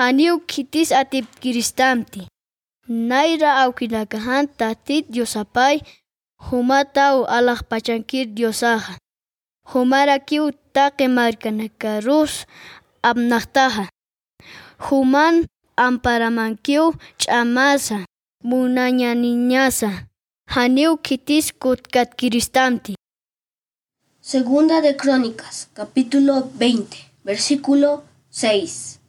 Haniu kitis atip kiristamti. Naira aukinakahan tatit diosapay humata u alah pachankir diosaha. Humara kiu take markanakarus abnaktaha. Human amparamankiu ch'amasa munañaniñasa. Haniu kitis kutkat kiristamti. Segunda de Crónicas, capítulo 20, versículo 6.